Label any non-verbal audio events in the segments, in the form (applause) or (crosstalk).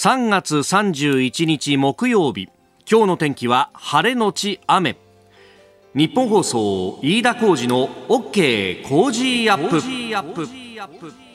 3月31日木曜日。今日の天気は晴れのち雨。ニッポン放送飯田浩司の OK Cozy up。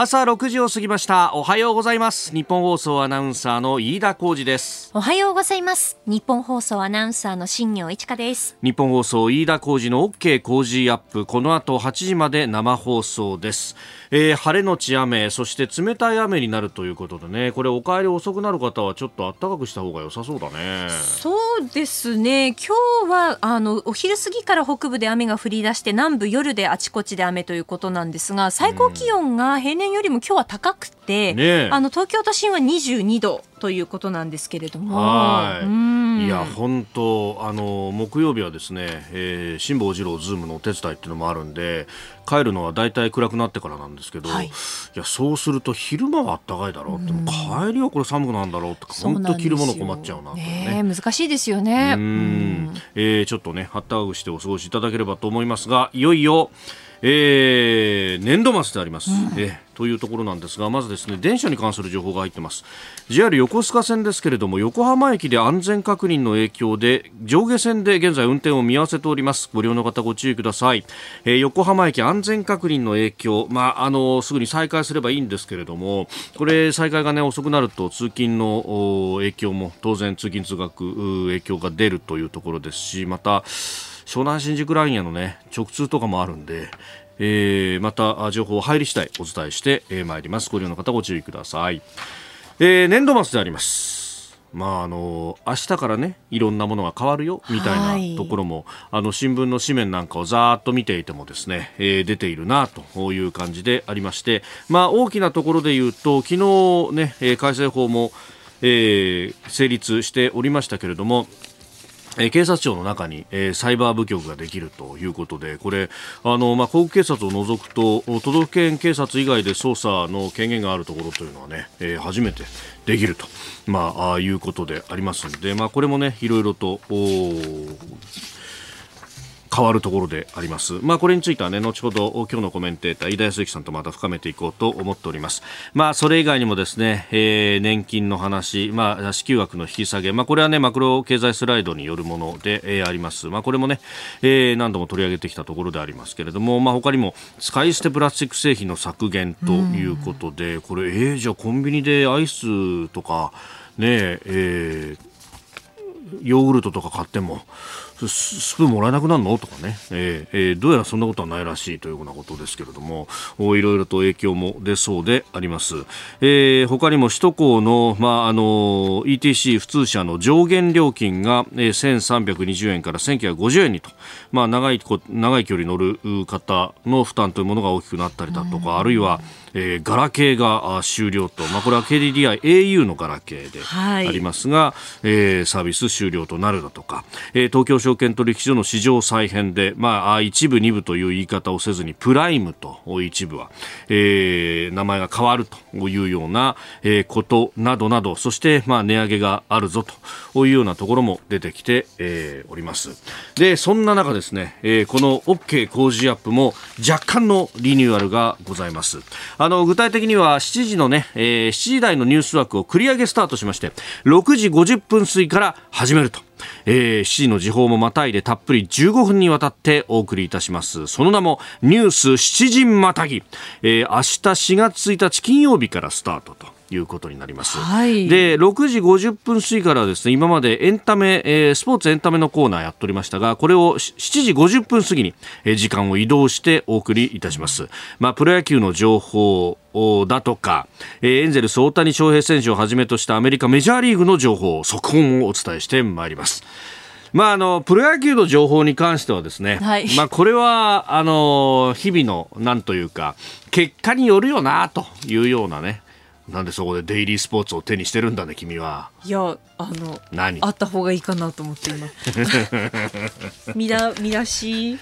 朝6時を過ぎました。おはようございます。ニッポン放送アナウンサーの飯田浩司です。おはようございます。ニッポン放送アナウンサーの新行市佳です。ニッポン放送飯田浩司の OK Cozy up。この後8時まで生放送です、えー、晴れのち雨そして冷たい雨になるということでね。これお帰り遅くなる方はちょっと暖かくした方が良さそうだね。そうですね。今日はあのお昼過ぎから北部で雨が降り出して南部夜であちこちで雨ということなんですが最高気温が平年年よりも今日は高くて、ね、あの東京都心は22度ということなんですけれども。はい。いや本当あの木曜日はですね、えー、辛坊治郎ズームのお手伝いっていうのもあるんで帰るのは大体暗くなってからなんですけど、はい、いやそうすると昼間は暖かいだろうって、帰りはこれ寒くなんだろうって本当着るもの困っちゃうなね、ね、難しいですよね。うん、えー、ちょっとねあったかくしてお過ごしいただければと思いますがいよいよえー、年度末であります、うん、えというところなんですがまずですね電車に関する情報が入ってます。JR 横須賀線ですけれども横浜駅で安全確認の影響で上下線で現在運転を見合わせております。ご利用の方ご注意ください、えー、横浜駅安全確認の影響。まああのすぐに再開すればいいんですけれどもこれ再開がね遅くなると通勤の影響も当然通勤通学影響が出るというところですしまた湘南新宿ラインへのね直通とかもあるんで、えー、また情報入り次第お伝えしてまい、えー、ります。ご利用の方ご注意ください、えー、年度末であります。まあ、あの明日からねいろんなものが変わるよみたいなところも、はい、あの新聞の紙面なんかをざーっと見ていてもですね、えー、出ているなという感じでありまして、まあ、大きなところで言うと昨日ね、えー、改正法も、えー、成立しておりましたけれどもえ警察庁の中に、えー、サイバー部局ができるということでこれあの、まあ、航空警察を除くと都道府県警察以外で捜査の権限があるところというのはね、えー、初めてできると、まあ、あいうことでありますので、まあ、これもねいろいろと変わるところであります。まあ、これについてはね、後ほど今日のコメンテーター、飯田康之さんとまた深めていこうと思っております。まあ、それ以外にもですね、えー、年金の話、まあ、支給額の引き下げ、まあ、これはね、マクロ経済スライドによるもので、えー、あります。まあ、これもね、えー、何度も取り上げてきたところでありますけれども、まあ、他にも、使い捨てプラスチック製品の削減ということで、これ、えー、じゃあコンビニでアイスとか、ねえー、ヨーグルトとか買っても、スプーンもらえなくなるの？とかね、えーえー、どうやらそんなことはないらしいというようなことですけれども。いろいろと影響も出そうであります、えー、他にも首都高の,、まあ、あの ETC 普通車の上限料金が、えー、1320円から1950円にと、まあ、長い長い距離乗る方の負担というものが大きくなったりだとかあるいはえー、ガラケーが終了と、まあ、これは KDDI au のガラケーでありますが、はい、えー、サービス終了となるだとか、えー、東京証券取引所の市場再編で、まあ、一部二部という言い方をせずにプライムと一部は、えー、名前が変わるというような、えー、ことなどなどそして、まあ、値上げがあるぞというようなところも出てきて、えー、おります。でそんな中ですね、えー、この OK 工事アップも若干のリニューアルがございますあの具体的には7時のね、えー、7時台のニュース枠を繰り上げスタートしまして6時50分過ぎから始めると。えー、7時の時報もまたいでたっぷり15分にわたってお送りいたします。その名もニュース7時またぎ、えー、明日4月1日金曜日からスタートと。いうことになります。はい、で、6時50分過ぎからですね、今までエンタメ、えー、スポーツエンタメのコーナーやっておりましたが、これを7時50分過ぎに、えー、時間を移動してお送りいたします。まあ、プロ野球の情報、だとか、えー、エンゼルス大谷翔平選手をはじめとしたアメリカメジャーリーグの情報、速報をお伝えしてまいります。まあ、あのプロ野球の情報に関してはですね、はい、まあ、これはあの日々のなんというか結果によるよなというようなねなんでそこでデイリースポーツを手にしてるんだね君は。いやあの何？あった方がいいかなと思って今。(laughs) 見だ見出し。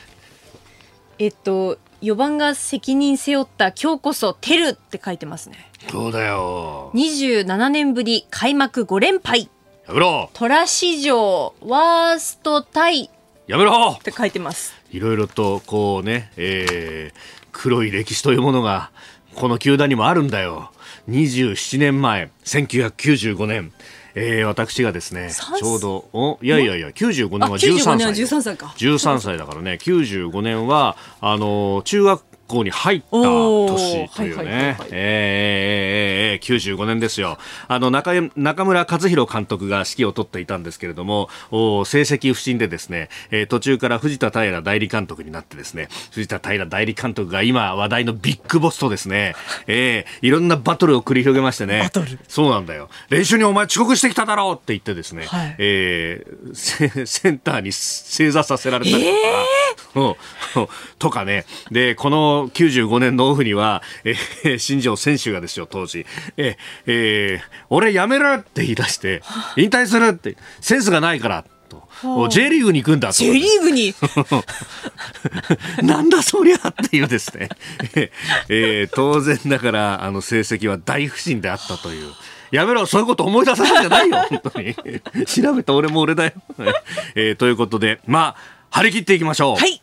えっと4番が責任背負った今日こそテルって書いてますね。そうだよ。27年ぶり開幕5連敗。やめろ。虎史上ワーストタイ。やめろ。って書いてます。いろいろとこうね、えー、黒い歴史というものがこの球団にもあるんだよ27年前1995年。えー、私がですねちょうどおいやいやいや95年は13歳13歳か。13歳だからね95年はあの中学校に入った年というね、えー、95年ですよ。あの中、中村和弘監督が指揮を取っていたんですけれども、お成績不振でですね、えー、途中から藤田平代理監督になってですね、藤田平代理監督が今話題のビッグボスとですね、えー、いろんなバトルを繰り広げましてね、そうなんだよ。練習にお前遅刻してきただろうって言ってですね、はい、えー、(laughs) センターに正座させられたりとか、えー、(laughs) とかね、で、この95年のオフには、えー、新庄選手がですよ、当時、えーえー、俺やめろって言い出して、引退するって、センスがないから。と J リーグに行くんだと J リーグに？(laughs) なんだそりゃっていうですね、えー、当然ながらあの成績は大不振であったという。やめろ、そういうこと思い出さないんじゃないよ、本当に。(laughs) 調べた俺も俺だよ。えー、ということで、まあ、張り切っていきましょう。はい。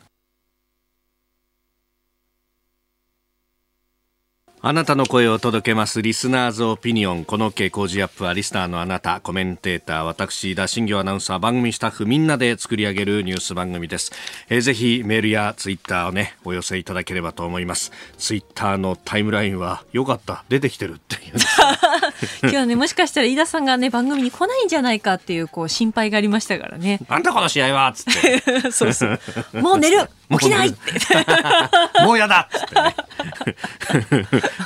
あなたの声を届けますリスナーズオピニオン。この傾向時アップはリスナーのあなた、コメンテーター、私、田新行アナウンサー、番組スタッフみんなで作り上げるニュース番組です。えー、ぜひメールやツイッターをね、お寄せいただければと思います。ツイッターのタイムラインはよかった、出てきてるっていう。(laughs) 今日はね、もしかしたら飯田さんがね、番組に来ないんじゃないかっていう、こう、心配がありましたからね。なんだこの試合はつって。(laughs) そうそう。もう寝る起きないって。もうやだ。っつってね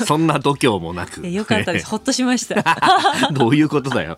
そんな度胸もなく。よかったです。ほっとしました。(laughs) どういうことだよ、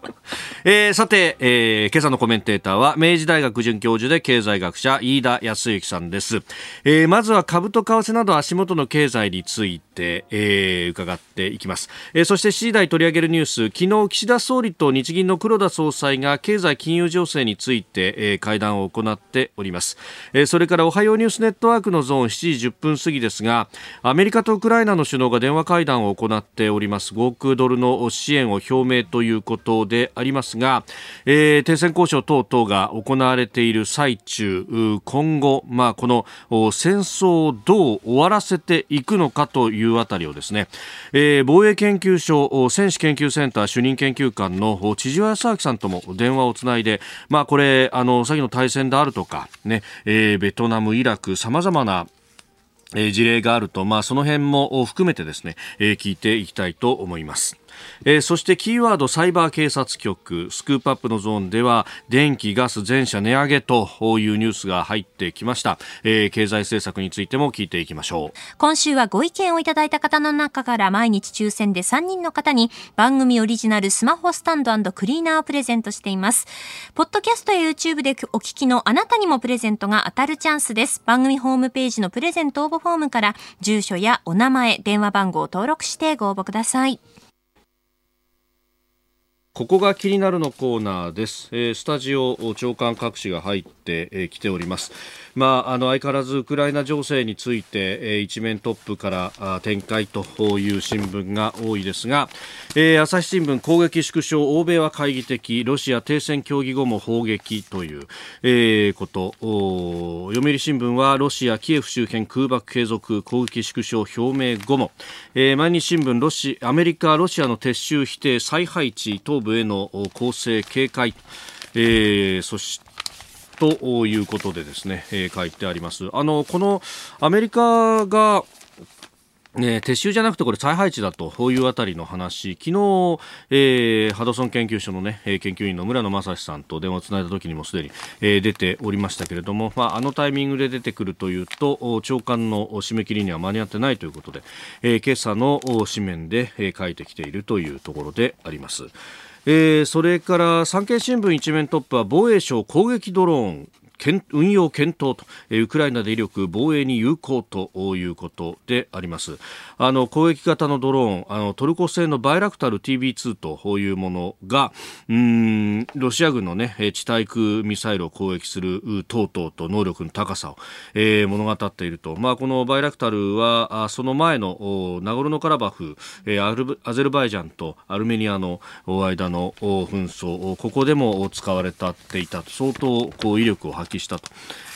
えー、さて、えー、今朝のコメンテーターは明治大学准教授で経済学者飯田康之さんです、えー、まずは株と為替など足元の経済について、えー、伺っていきます、えー、そして7時台取り上げるニュース。昨日岸田総理と日銀の黒田総裁が経済金融情勢について、えー、会談を行っております、えー、それからおはようニュースネットワークのゾーン7時10分過ぎですがアメリカとウクライナの首脳が電話会談を行っております。5億ドルの支援を表明ということでありますが、えー、停戦交渉等々が行われている最中今後、まあ、この戦争をどう終わらせていくのかというあたりをですね、えー、防衛研究所戦士研究センター主任研究官の千々和康明さんとも電話をつないで、まあ、これあの先の対戦であるとか、ねえー、ベトナム、イラくさまざまな事例があると、まあ、その辺も含めてですね、聞いていきたいと思います。えー、そしてキーワードサイバー警察局スクープアップのゾーンでは電気ガス全社値上げというニュースが入ってきました、えー、経済政策についても聞いていきましょう。今週はご意見をいただいた方の中から毎日抽選で3人の方に番組オリジナルスマホスタンドクリーナーをプレゼントしています。ポッドキャストや YouTube でお聞きのあなたにもプレゼントが当たるチャンスです。番組ホームページのプレゼント応募フォームから住所やお名前電話番号を登録してご応募ください。ここが気になるのコーナーです、えー、スタジオ長官各紙が入ってき、えー、ております。まあ、あの相変わらずウクライナ情勢について、えー、一面トップから展開という新聞が多いですが、えー、朝日新聞攻撃縮小欧米は懐疑的ロシア停戦協議後も砲撃という、えー、こと。読売新聞はロシアキエフ周辺空爆継続攻撃縮小表明後も、えー、毎日新聞ロシアメリカロシアの撤収否定再配置東部への攻勢警戒。えー、そしてということでですね、えー、書いてあります。あの、このアメリカがね、撤収じゃなくてこれ再配置だというあたりの話昨日、えー、ハドソン研究所の、ね、研究員の村野正史さんと電話をつないだ時にもすでに、えー、出ておりましたけれども、まあ、あのタイミングで出てくるというと長官の締め切りには間に合ってないということで、えー、今朝の紙面で、えー、書いてきているというところであります。えー、それから産経新聞一面トップは防衛省攻撃ドローン。運用検討と、ウクライナで威力防衛に有効ということであります。あの攻撃型のドローンあのトルコ製のバイラクタル TB2 というものがうんロシア軍の、ね、地対空ミサイルを攻撃する等々と能力の高さを、えー、物語っていると、まあ、このバイラクタルはその前のナゴルノカラバフ、えー、アゼルバイジャンとアルメニアの間の紛争ここでも使われたっていたと。相当こう威力を発揮したと。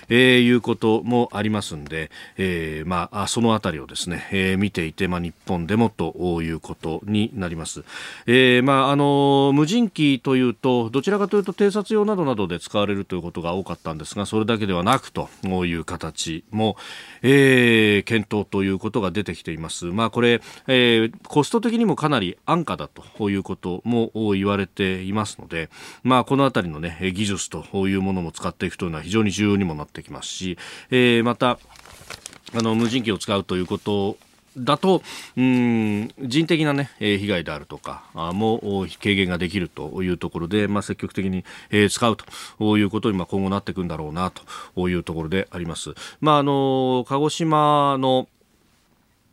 えー、いうこともありますんで、えー、まあ、そのあたりをですね、えー、見ていて、まあ、日本でもということになります。えー、まあ、あの、無人機というと、どちらかというと偵察用などなどで使われるということが多かったんですが、それだけではなくという形も、えー、検討ということが出てきています。まあ、これ、えー、コスト的にもかなり安価だということも言われていますので、まあ、このあたりのね、技術というものも使っていくというのは非常に重要にもなってきますし、えー、また、あの無人機を使うということだと、うん、人的なね、被害であるとか、も軽減ができるというところで、まあ、積極的に、使うということに、今後なっていくんだろうなというところであります。まあ、あの、鹿児島の、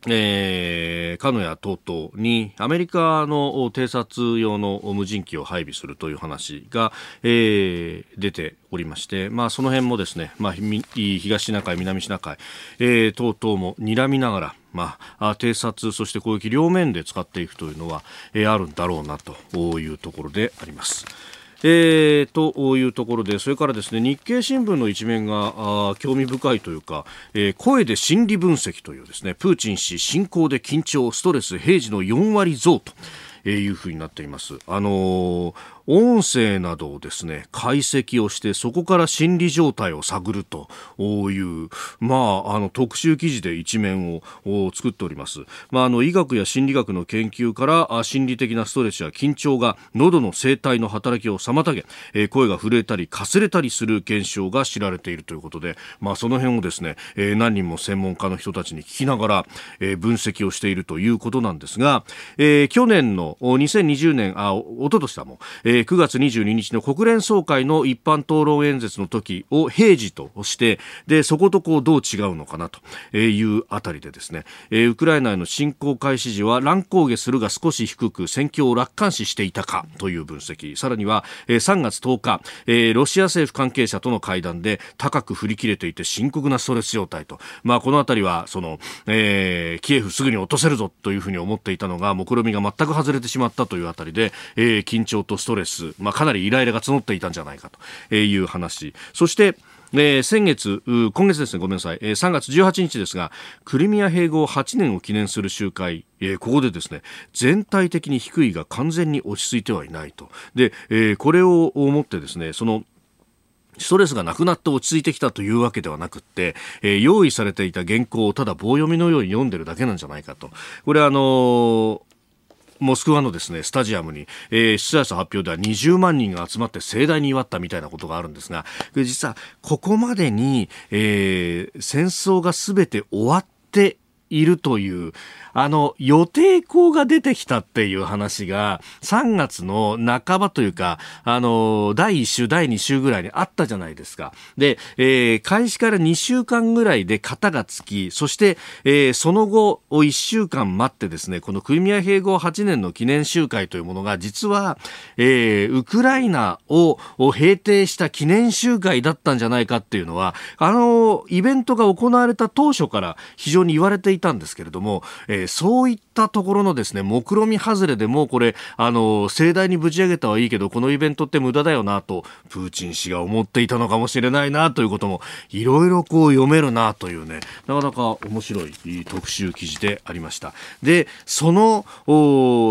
えー、鹿屋等々にアメリカの偵察用の無人機を配備するという話が、えー、出ておりまして、まあ、その辺もですね、まあ、東シナ海、南シナ海、えー、等々も睨みながら、まあ、偵察、そして攻撃両面で使っていくというのは、えー、あるんだろうなというところであります。えー、というところでそれからですね日経新聞の一面が興味深いというか、えー、声で心理分析というですねプーチン氏侵攻で緊張ストレス平時の4割増と。いうふうになっています。あのー、音声などをですね、解析をして、そこから心理状態を探るという、まあ、あの、特集記事で一面を作っております。まあ、あの、医学や心理学の研究から、心理的なストレスや緊張が喉の声帯の働きを妨げ、えー、声が震えたり、かすれたりする現象が知られているということで、まあ、その辺をですね、えー、何人も専門家の人たちに聞きながら、えー、分析をしているということなんですが、えー、去年の2020年、あ、おととしだもん、えー、9月22日の国連総会の一般討論演説の時を平時として、で、そことこうどう違うのかなというあたりでですね、え、ウクライナへの侵攻開始時は乱高下するが少し低く戦況を楽観視していたかという分析、さらには、え、3月10日、え、ロシア政府関係者との会談で高く振り切れていて深刻なストレス状態と、まあ、このあたりは、その、えー、キエフすぐに落とせるぞというふうに思っていたのが、目論見が全く外れてしまったというあたりで、えー、緊張とストレス、まあ、かなりイライラが募っていたんじゃないかという話。そして、えー、先月、今月ですね、ごめんなさい、えー、3月18日ですが、クリミア併合8年を記念する集会、えー、ここでですね、全体的に低いが完全に落ち着いてはいないと。で、えー、これを思ってですね、その、ストレスがなくなって落ち着いてきたというわけではなくって、えー、用意されていた原稿をただ棒読みのように読んでるだけなんじゃないかと。これあのーモスクワのですね、スタジアムに、えー、出題者発表では20万人が集まって盛大に祝ったみたいなことがあるんですが、実はここまでに、えー、戦争が全て終わっているという、あの、予定校が出てきたっていう話が、3月の半ばというか、あの、第1週、第2週ぐらいにあったじゃないですか。で、えー、開始から2週間ぐらいで型がつき、そして、えー、その後、1週間待ってですね、このクリミア併合8年の記念集会というものが、実は、えー、ウクライナを平定した記念集会だったんじゃないかっていうのは、あの、イベントが行われた当初から非常に言われていたんですけれども、えー、そういったところのですね、目論見外れでもこれ、あの、盛大にぶち上げたはいいけど、このイベントって無駄だよなと、プーチン氏が思っていたのかもしれないなということも、いろいろこう読めるなというね、なかなか面白い特集記事でありました。で、その、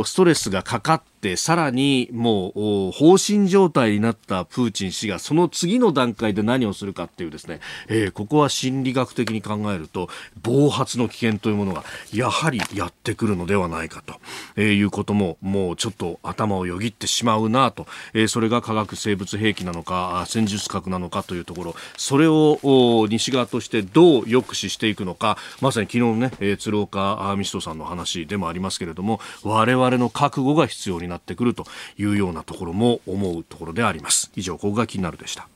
ストレスがかかっってさらにもう放心状態になったプーチン氏がその次の段階で何をするかっていうですね、えー、ここは心理学的に考えると暴発の危険というものがやはりやってくるのではないかと、えー、いうことももうちょっと頭をよぎってしまうなと、えー、それが化学生物兵器なのか戦術核なのかというところそれを西側としてどう抑止していくのかまさに昨日ね、えー、鶴岡美人さんの話でもありますけれども我々の覚悟が必要になってくるというようなところも思うところであります。以上ここが気になるでした。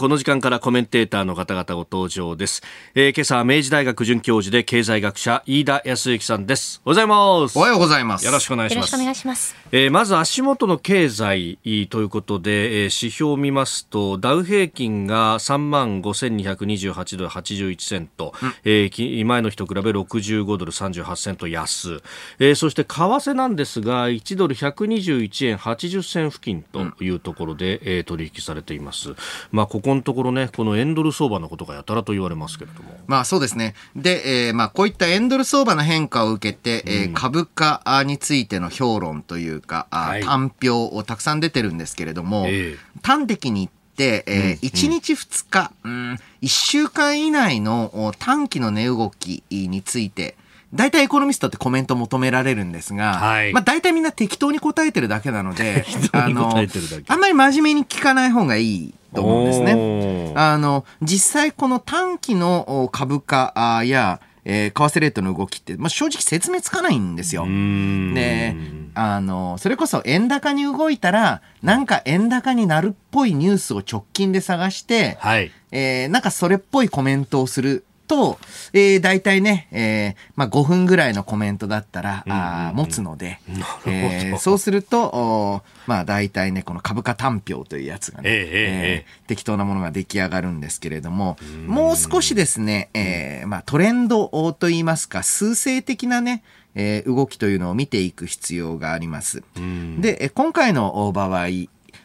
この時間からコメンテーターの方々ご登場です、えー、今朝は明治大学准教授で経済学者飯田康之さんです。おはようございます。おはようございます。よろしくお願いします。よろしくお願いします。えー、まず足元の経済ということで、えー、指標を見ますとダウ平均が3万5228ドル81セント、うん、えー、前の日と比べ65ドル38セント安、えー、そして為替なんですが1ドル121円80銭付近というところで、うん、えー、取引されています、まあ、ここのところねこの円ドル相場のことがやたらと言われますけれども。まあそうですね。で、えーまあ、こういった円ドル相場の変化を受けて、えー、株価についての評論というか、はい、単表をたくさん出てるんですけれども、えー、端的に言って、えー、1日2日、うん、1週間以内の短期の値動きについて、大体エコノミストってコメント求められるんですが、はい、まあ大体みんな適当に答えてるだけなので、(laughs) あの、あんまり真面目に聞かない方がいいと思うんですね。あの、実際この短期の株価や、えー、為替レートの動きって、まあ、正直説明つかないんですよ。で、あの、それこそ円高に動いたら、なんか円高になるっぽいニュースを直近で探して、はい、えー、なんかそれっぽいコメントをすると、えー、大体ね、えー、まあ5分ぐらいのコメントだったら、うんうんうん、あ持つので、えー、そうすると、おまあ大体ね、この株価単表というやつがね、えー、えー、適当なものが出来上がるんですけれども、もう少しですね、えー、まあトレンドといいますか、数勢的なね、えー、動きというのを見ていく必要があります。で、今回の場合、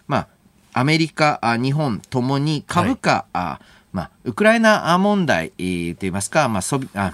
まあ、アメリカ、日本ともに株価、はいまあ、ウクライナ問題といいますか、まあ、そびあ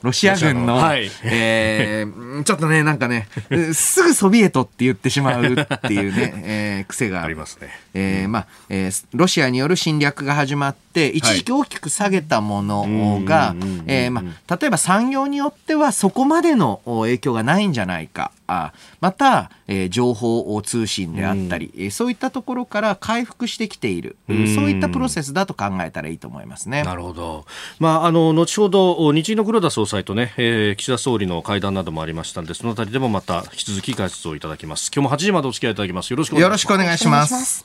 ロシア軍の、はい、えー、(laughs) ちょっとね、なんかね、すぐソビエトって言ってしまうっていうね、えー、癖がありますね。えー、まあ、えー、ロシアによる侵略が始まって、一時期大きく下げたものが、えまあ、例えば産業によってはそこまでの影響がないんじゃないか。あまた、えー、情報通信であったり、うん、そういったところから回復してきている、うん、そういったプロセスだと考えたらいいと思いますね。なるほど。まあ、あの、後ほど、日銀の黒田総裁とね、えー、岸田総理の会談などもありましたので、そのあたりでもまた引き続き解説をいただきます。今日も8時までお付き合いいただきます。よろしくお願いします。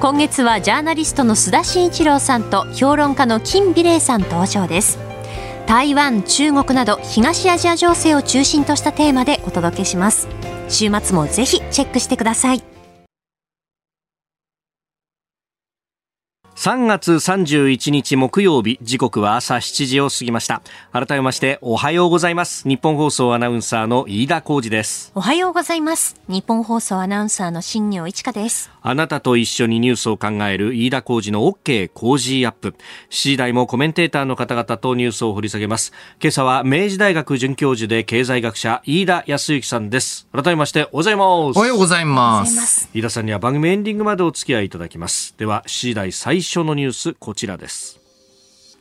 今月はジャーナリストの須田慎一郎さんと評論家の金美齢さん登場です台湾、中国など東アジア情勢を中心としたテーマでお届けします。週末もぜひチェックしてください。3月31日木曜日時刻は朝7時を過ぎました改めましておはようございます日本放送アナウンサーの飯田浩二ですおはようございます日本放送アナウンサーの新業一華ですあなたと一緒にニュースを考える飯田浩二の OK 工事アップ。7時台もコメンテーターの方々とニュースを掘り下げます。今朝は明治大学准教授で経済学者飯田康之さんです。改めましておはようございます。おはようございます。飯田さんには番組エンディングまでお付き合いいただきます。では7時台最初のニュースこちらです。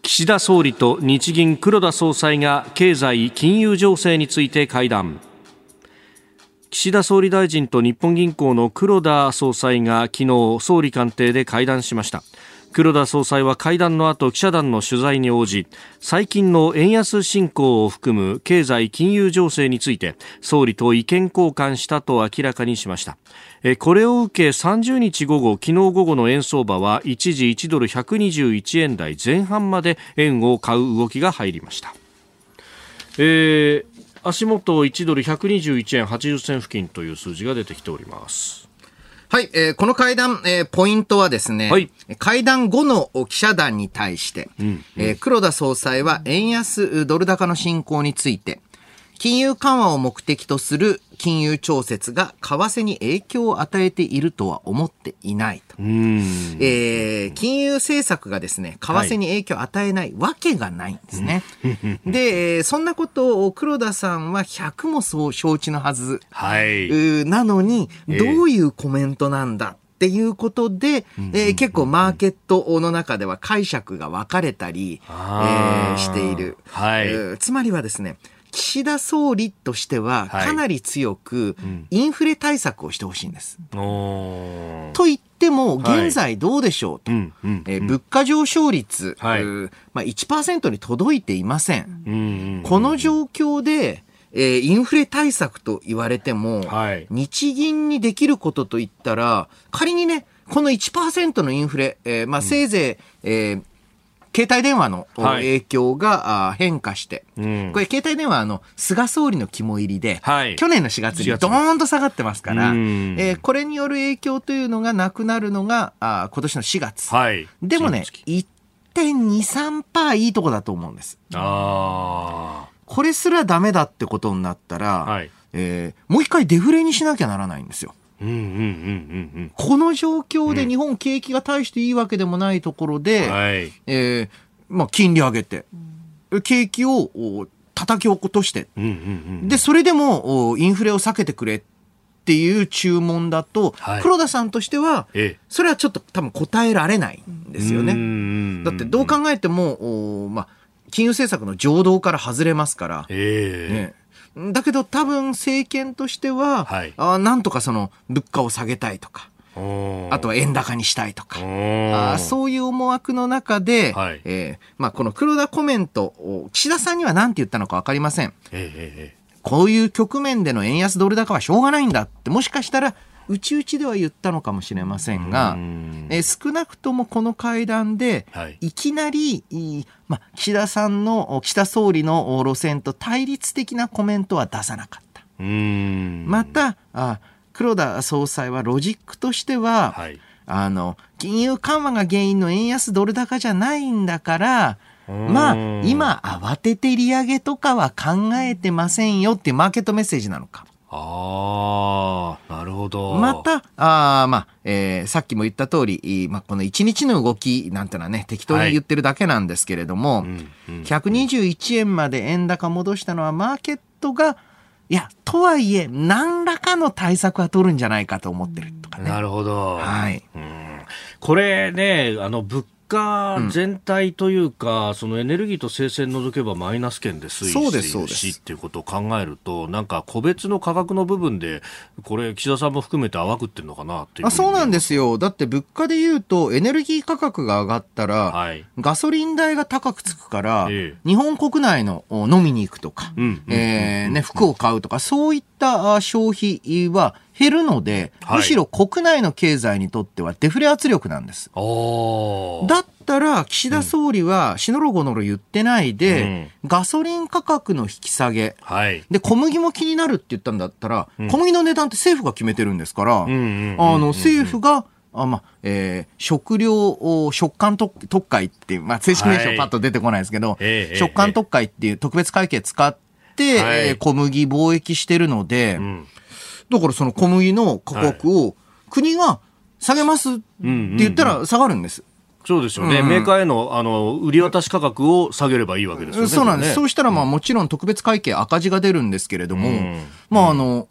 岸田総理と日銀黒田総裁が経済金融情勢について会談。岸田総理大臣と日本銀行の黒田総裁が昨日総理官邸で会談しました黒田総裁は会談の後記者団の取材に応じ最近の円安進行を含む経済金融情勢について総理と意見交換したと明らかにしましたこれを受け30日午後昨日午後の円相場は一時1ドル121円台前半まで円を買う動きが入りました、えー足元1ドル121円80銭付近という数字が出てきております。はい、えー、この会談、えー、ポイントはですね、はい、会談後の記者団に対して、うんうん、えー、黒田総裁は円安ドル高の進行について、金融緩和を目的とする金融調節が為替に影響を与えているとは思っていないと。えー、金融政策がですね、為替に影響を与えないわけがないんですね。はい、で、そんなことを黒田さんは100もそう承知のはず。はい、なのに、どういうコメントなんだっていうことで、えー、結構マーケットの中では解釈が分かれたり、えー、している、はい、えー、つまりはですね岸田総理としてはかなり強くインフレ対策をしてほしいんです。はい、と言っても現在どうでしょうと、はいえー、物価上昇率、はい。まあ、1%に届いていません。この状況でえー、インフレ対策と言われても、はい、日銀にできることといったら、仮にね、この1%のインフレ、えー、まあ、せいぜい、えー携帯電話の影響が変化して、はい、これ携帯電話の菅総理の肝入りで、はい、去年の4月にドーンと下がってますから、えー、これによる影響というのがなくなるのがあ今年の4月。はい、でもね、1.23%いいとこだと思うんです。あこれすらダメだってことになったら、はい、えー、もう一回デフレにしなきゃならないんですよ。この状況で日本景気が大していいわけでもないところで、うん、えー、まあ、金利上げて、景気を叩き落として、で、それでもインフレを避けてくれっていう注文だと、はい、黒田さんとしては、それはちょっと多分答えられないんですよね。だってどう考えても、まあ、金融政策の情動から外れますから、えー、ね、だけど多分政権としては、はい、あなんとかその物価を下げたいとか、あとは円高にしたいとか、あそういう思惑の中で、はい、えー、まあ、この黒田コメント、岸田さんには何て言ったのか分かりません。えー、こういう局面での円安ドル高はしょうがないんだって、もしかしたら内々では言ったのかもしれませんが、え少なくともこの会談で、い、きなり、ま、岸田さんの、岸田総理の路線と対立的なコメントは出さなかった。またあ、黒田総裁はロジックとしては、はい、あの、金融緩和が原因の円安ドル高じゃないんだから、まあ、今慌てて利上げとかは考えてませんよっていうマーケットメッセージなのか。ああ、なるほど。また、あまあ、えー、さっきも言った通り、まあ、この1日の動きなんてのはね、適当に言ってるだけなんですけれども、はいうんうん、121円まで円高戻したのはマーケットが、いや、とはいえ、何らかの対策は取るんじゃないかと思ってるとかね。なるほど。はい。うん、これね、あの、物価全体というか、うん、そのエネルギーと生鮮除けばマイナス圏で推移しているしっていうことを考えると、なんか個別の価格の部分で、これ、岸田さんも含めて淡くってるのかなっていうあそうなんですよ。だって物価で言うと、エネルギー価格が上がったら、はい、ガソリン代が高くつくから、ええ、日本国内の飲みに行くとか、服を買うとか、そういった消費は、減るので、むしろ国内の経済にとってはデフレ圧力なんです。だったら、岸田総理は、しのろごのろ言ってないで、うん、ガソリン価格の引き下げ、はい、で、小麦も気になるって言ったんだったら、うん、小麦の値段って政府が決めてるんですから、あの、政府が、あまあえー、食料食感特会っていう、まあ、正式名称パッと出てこないですけど、はい、食感特会っていう特別会計使って、はい、えー、小麦貿易してるので、うんだからその小麦の価格を国が下げますって言ったら下がるんです。そうですよね、うん、メーカーへのあの売り渡し価格を下げればいいわけですよね。そうなんです。ね、そうしたら、まあ、もちろん特別会計赤字が出るんですけれども、うん、まあ、あの、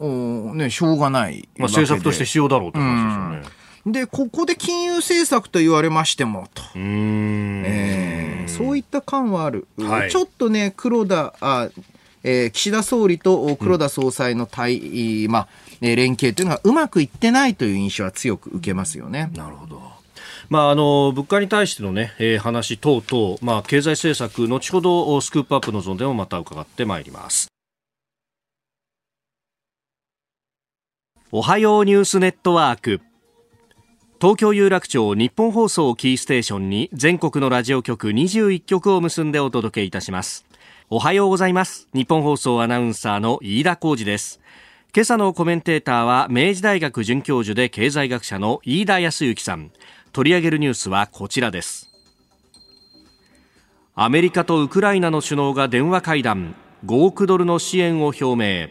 ね、しょうがない。まあ、政策として必要だろうと話ですよね。で、ここで金融政策と言われましても、と。えー、そういった感はある。はい、ちょっとね、黒田、あえー、岸田総理と黒田総裁の対、うん、まあ、連携というのがうまくいってないという印象は強く受けますよね。なるほど。まあ、あの物価に対してのね、えー、話等々、まあ、経済政策、後ほどスクープアップのゾーンでもまた伺ってまいります。おはようニュースネットワーク。東京有楽町日本放送キーステーションに全国のラジオ局21局を結んでお届けいたします。おはようございます。日本放送アナウンサーの飯田浩二です。今朝のコメンテーターは明治大学准教授で経済学者の飯田康之さん。取り上げるニュースはこちらです。アメリカとウクライナの首脳が電話会談。5億ドルの支援を表明。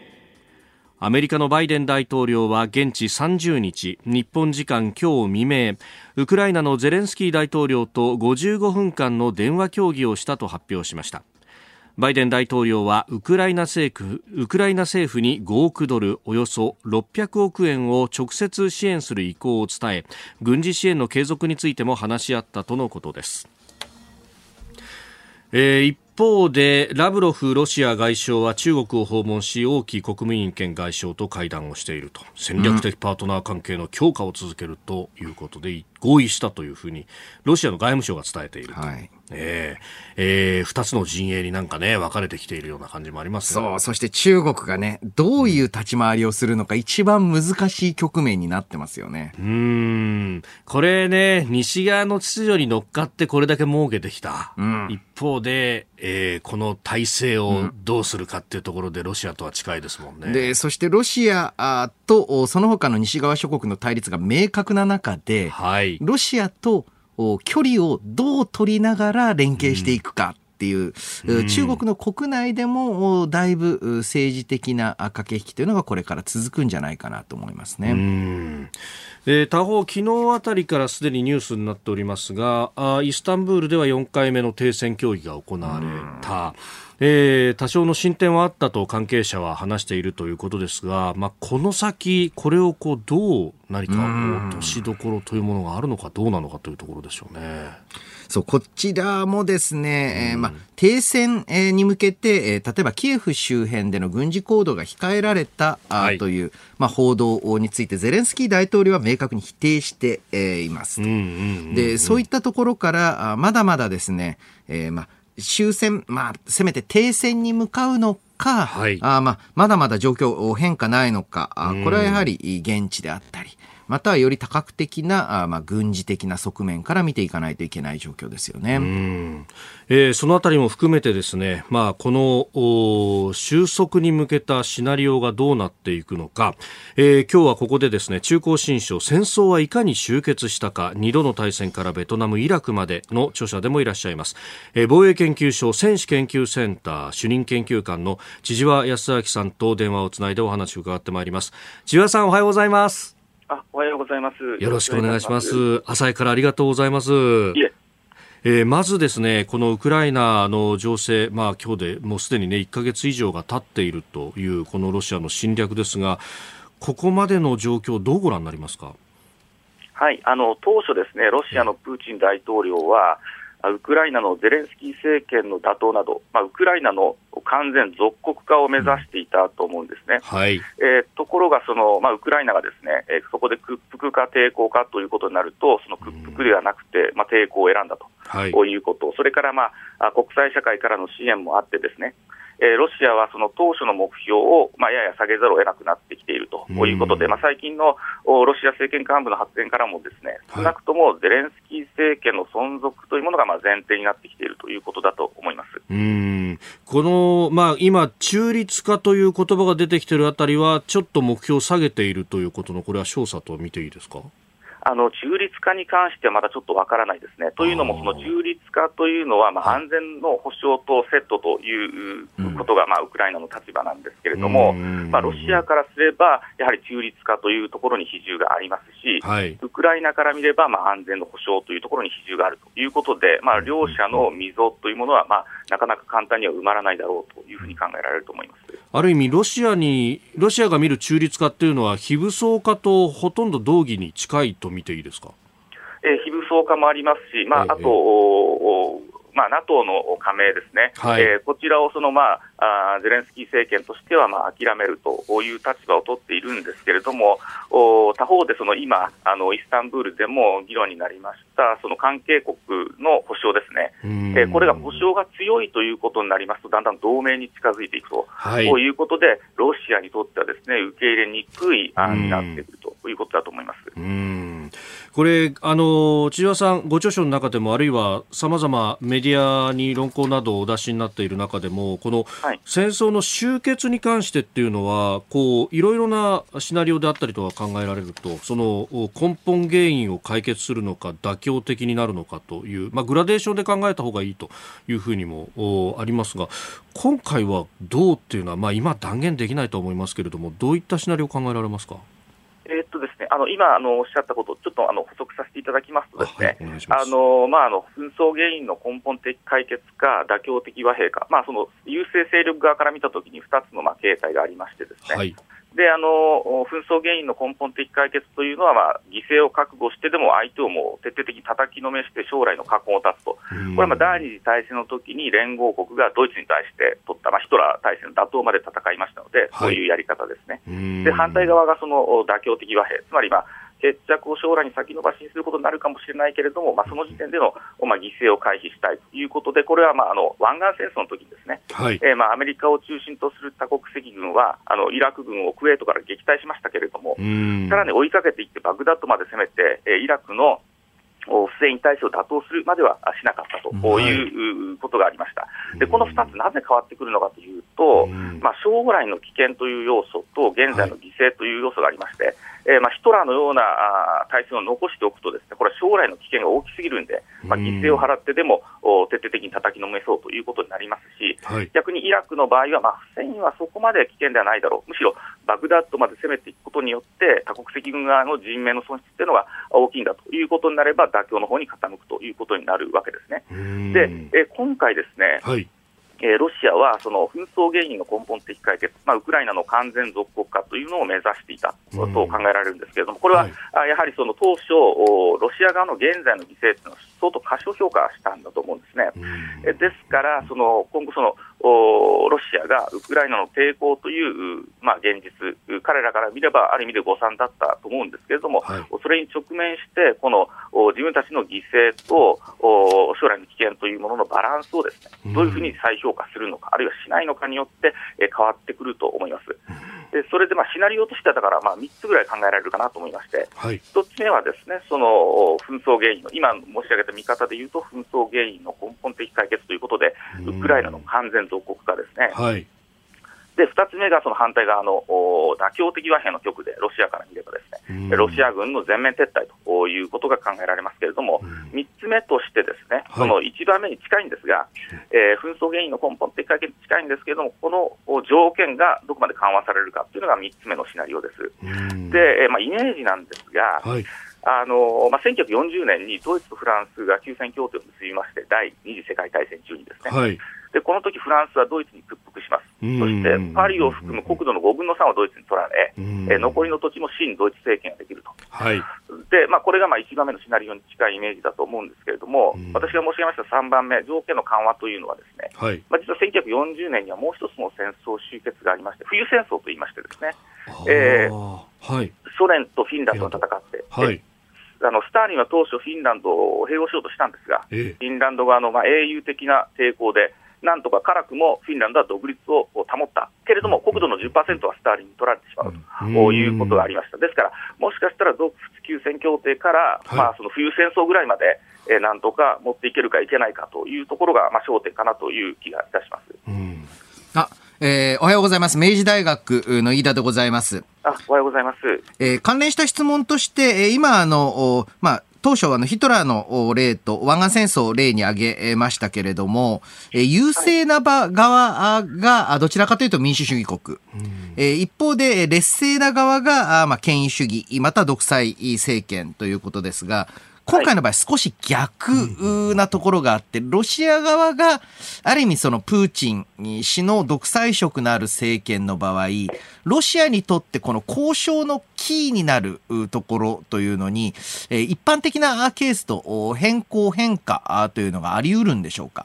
アメリカのバイデン大統領は現地30日日本時間今日未明ウクライナのゼレンスキー大統領と55分間の電話協議をしたと発表しました。バイデン大統領はウクライナ政府ウクライナ政府に5億ドルおよそ600億円を直接支援する意向を伝え軍事支援の継続についても話し合ったとのことです、えー、一方でラブロフロシア外相は中国を訪問し王毅国務委員兼外相と会談をしていると。戦略的パートナー関係の強化を続けるということで合意したというふうにロシアの外務省が伝えていると、はい。えーえー、2つの陣営になんかね分かれてきているような感じもあります。ねそうそして中国がねどういう立ち回りをするのか一番難しい局面になってますよね。うん。これね西側の秩序に乗っかってこれだけ儲けてきた、うん、一方で、えー、この体制をどうするかっていうところでロシアとは近いですもんね。でそしてロシアとその他の西側諸国の対立が明確な中で、はい、ロシアと距離をどう取りながら連携していくか。っていう、うん、中国の国内でもだいぶ政治的な駆け引きというのがこれから続くんじゃないかなと思いますね。うんえー、他方、昨日あたりからすでにニュースになっておりますがあイスタンブールでは4回目の停戦協議が行われた。えー、多少の進展はあったと関係者は話しているということですが、まあ、この先、これをこうどう何か落としどころというものがあるのかどうなのかというところでしょうね。そう、こちらもですね、えー、まあ、停戦に向けて、えー、例えばキエフ周辺での軍事行動が控えられた、はい、という、まあ、報道についてゼレンスキー大統領は明確に否定して、えー、います。で、そういったところから、まだまだですね、えー、まあ、終戦、まあ、せめて停戦に向かうのか、はい、あまあ、まだまだ状況変化ないのか、あこれはやはり現地であったり、またはより多角的な、あまあ、軍事的な側面から見ていかないといけない状況ですよね。えー、そのあたりも含めてですね、まあ、この収束に向けたシナリオがどうなっていくのか、えー、今日はここでですね、中高新書、戦争はいかに終結したか、2度の大戦からベトナム、イラクまでの著者でもいらっしゃいます。えー、防衛研究所戦士研究センター主任研究官の千々和康明さんと電話をつないでお話を伺ってまいります。千々和さん、おはようございます。あ、おはようございます。よろしくお願いします。朝からありがとうございます。いえ。えー、まずですね、このウクライナの情勢、まあ今日でもうすでにね、1ヶ月以上が経っているというこのロシアの侵略ですが、ここまでの状況、どうご覧になりますか？はい、あの当初ですね、ロシアのプーチン大統領は、ウクライナのゼレンスキー政権の打倒など、まあ、ウクライナの完全属国化を目指していたと思うんですね。はい、えー、ところがその、まあ、ウクライナがですね、えー、そこで屈服か抵抗かということになると、その屈服ではなくて、まあ、抵抗を選んだと、はい、いうこと、それから、まあ、国際社会からの支援もあってですね、えー、ロシアはその当初の目標を、まあ、やや下げざるを得なくなってきているということで、まあ、最近のロシア政権幹部の発言からも、ですね少なくともゼレンスキー政権の存続というものがまあ前提になってきているということだと思います。うん。この、まあ、今、中立化という言葉が出てきているあたりは、ちょっと目標を下げているということの、これは少佐と見ていいですか？あの中立化に関してはまだちょっとわからないですね。というのも、その中立化というのは、まあ、安全の保障とセットということが、まあ、ウクライナの立場なんですけれども、まあ、ロシアからすれば、やはり中立化というところに比重がありますし、はい、ウクライナから見れば、まあ、安全の保障というところに比重があるということで、まあ、両者の溝というものは、まあ、なかなか簡単には埋まらないだろうというふうに考えられると思います。ある意味、ロシアに、ロシアが見る中立化っていうのは、非武装化とほとんど同義に近いと見ていいですか？えー、非武装化もありますし、まあ、あと、まあ、NATO の加盟ですね、はい、えー、こちらをその、まあ、あゼレンスキー政権としては、まあ、諦めるという立場を取っているんですけれども、お他方でその今あの、イスタンブールでも議論になりました、その関係国の保障ですね、えー、これが保障が強いということになりますと、だんだん同盟に近づいていくと、はい、いうことで、ロシアにとってはですね受け入れにくい案になってくるということだと思います。うん。これ、あの千々和さん、ご著書の中でも、あるいはさまざまメディアに論考などをお出しになっている中でも、この戦争の終結に関してっていうのは、こういろいろなシナリオであったりとは考えられると、その根本原因を解決するのか、妥協的になるのかという、まあ、グラデーションで考えた方がいいというふうにもありますが、今回はどうっていうのは、まあ、今断言できないと思いますけれども、どういったシナリオを考えられますか？えー、っとですね、あの今あのおっしゃったことをちょっとあの補足させていただきますとですね、あのまああの紛争原因の根本的解決か妥協的和平か、まあその優勢勢力側から見たときに2つのまあ形態がありましてですね。はいであの紛争原因の根本的解決というのは、まあ、犠牲を覚悟してでも相手をもう徹底的に叩きのめして将来の禍根を断つと、これはまあ第二次大戦の時に連合国がドイツに対して取った、まあ、ヒトラー大戦の打倒まで戦いましたので、そういうやり方ですね。で反対側がその妥協的和平、つまり、まあ決着を将来に先延ばしにすることになるかもしれないけれども、まあ、その時点での、まあ、犠牲を回避したいということで、これは、まあ、あの湾岸戦争の時にですね、はい、えー、まあ、アメリカを中心とする多国籍軍は、あのイラク軍をクウェートから撃退しましたけれども、さらに追いかけていって、バグダッドまで攻めて、えー、イラクの不正に対して打倒するまではしなかったということがありました。で、この2つ、なぜ変わってくるのかというと、まあ、将来の危険という要素と、現在の犠牲という要素がありまして、えー、まあ、ヒトラーのような体制を残しておくと、ですねこれは将来の危険が大きすぎるんで、まあ、犠牲を払ってでも徹底的に叩きのめそうということになりますし、はい、逆にイラクの場合は、まあ、フセインはそこまで危険ではないだろう、むしろバグダッドまで攻めていくことによって、多国籍軍側の人命の損失というのが大きいんだということになれば、妥協の方に傾くということになるわけですね。で、え今回ですね、はいえー、ロシアはその紛争原因の根本的解決、まあ、ウクライナの完全属国化というのを目指していたと考えられるんですけれども、これは、はい、やはりその当初、ロシア側の現在の犠牲というのは相当過小評価したんだと思うんですね。えですから、その今後その、ロシアがウクライナの抵抗という、まあ、現実、彼らから見ればある意味で誤算だったと思うんですけれども、はい、それに直面して、この自分たちの犠牲と将来の危険というもののバランスをですね、どういうふうに再評価するのか、あるいはしないのかによって変わってくると思います。でそれでまあシナリオとしてはだからまあ3つぐらい考えられるかなと思いまして、はい、1つ目はですねその紛争原因の、今申し上げた見方でいうと、紛争原因の根本的解決ということで、ウクライナの完全属国化ですね。はい。で、2つ目がその反対側の妥協的和平の局で、ロシアから見ればでロシア軍の全面撤退ということが考えられますけれども、3つ目としてですね、その1番目に近いんですが、えー、紛争原因の根本的解決に近いんですけれども、この条件がどこまで緩和されるかというのが3つ目のシナリオです。で、えー、まあ、イメージなんですが、はい。あのまあ、1940年にドイツとフランスが休戦協定を結びまして、第二次世界大戦中にですね、はい、でこの時フランスはドイツに屈服します、そしてパリを含む国土の5分の3はドイツに取られ、え残りの土地も新ドイツ政権ができると、はい。でまあ、これがまあ1番目のシナリオに近いイメージだと思うんですけれども、私が申し上げました3番目、条件の緩和というのは、ですね、はい、まあ、実は1940年にはもう一つの戦争終結がありまして、冬戦争といいましてですね、えーはい、ソ連とフィンランドが戦って、はい。あのスターリンは当初、フィンランドを併合しようとしたんですが、ええ、フィンランド側のまあ英雄的な抵抗で、なんとか辛くもフィンランドは独立を保ったけれども、国土の10%はスターリンに取られてしまうということがありました。ですから、もしかしたら独仏休戦協定から、はい、まあ、その冬戦争ぐらいまで、えー、なんとか持っていけるかいけないかというところが、まあ、焦点かなという気がいたします。あえー、おはようございます。明治大学の飯田でございます。あ、おはようございます。えー、関連した質問として、えー、今、あの、まあ、当初あのヒトラーの例と湾岸戦争を例に挙げましたけれども、え優勢な場側がどちらかというと民主主義国、え一方で劣勢な側がまあ権威主義また独裁政権ということですが今回の場合少し逆なところがあって、ロシア側が、ある意味そのプーチン氏の独裁色のある政権の場合、ロシアにとってこの交渉のキーになるところというのに、一般的なケースと変更変化というのがあり得るんでしょうか？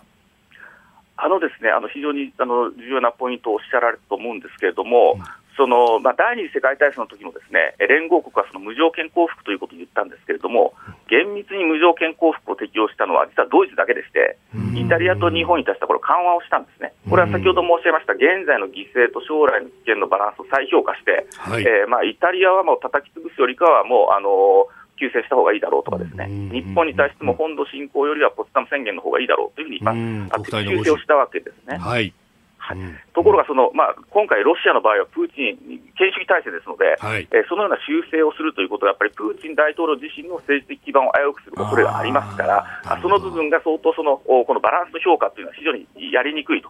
あのですね、あの非常にあの重要なポイントをおっしゃられると思うんですけれども、そのまあ、第二次世界大戦の時もですね連合国はその無条件降伏ということを言ったんですけれども、厳密に無条件降伏を適用したのは、実はドイツだけでして、イタリアと日本に対してはこれ、緩和をしたんですね、これは先ほど申し上げました、現在の犠牲と将来の危険のバランスを再評価して、はい、えー、まあ、イタリアはもう叩き潰すよりかは、もう、あの救済した方がいいだろうとかですね、日本に対しても本土侵攻よりはポツダム宣言の方がいいだろうというふうに、まあ、救済をしたわけですね。はいはい、ところがその、まあ、今回、ロシアの場合はプーチン権主義体制ですので、はい、えー、そのような修正をするということは、やっぱりプーチン大統領自身の政治的基盤を危うくする恐れがありますから、その部分が相当その、このバランスの評価というのは非常にやりにくいと、